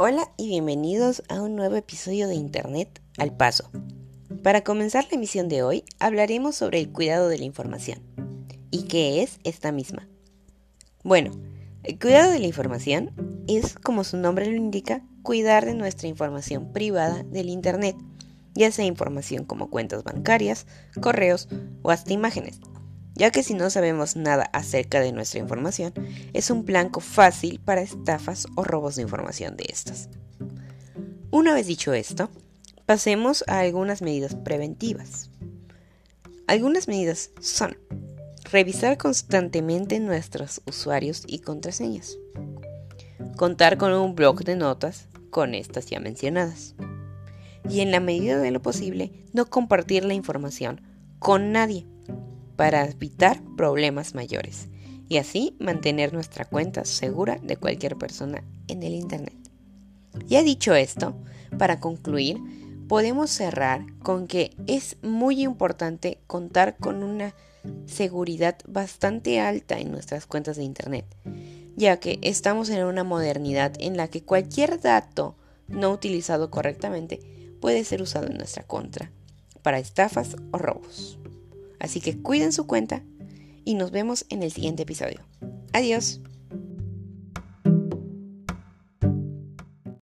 Hola y bienvenidos a un nuevo episodio de Internet al Paso. Para comenzar la emisión de hoy hablaremos sobre el cuidado de la información. ¿Y qué es esta misma? Bueno, el cuidado de la información es, como su nombre lo indica, cuidar de nuestra información privada del Internet, ya sea información como cuentas bancarias, correos o hasta imágenes ya que si no sabemos nada acerca de nuestra información, es un blanco fácil para estafas o robos de información de estas. Una vez dicho esto, pasemos a algunas medidas preventivas. Algunas medidas son revisar constantemente nuestros usuarios y contraseñas, contar con un blog de notas con estas ya mencionadas, y en la medida de lo posible no compartir la información con nadie para evitar problemas mayores y así mantener nuestra cuenta segura de cualquier persona en el Internet. Ya dicho esto, para concluir, podemos cerrar con que es muy importante contar con una seguridad bastante alta en nuestras cuentas de Internet, ya que estamos en una modernidad en la que cualquier dato no utilizado correctamente puede ser usado en nuestra contra para estafas o robos. Así que cuiden su cuenta y nos vemos en el siguiente episodio. Adiós.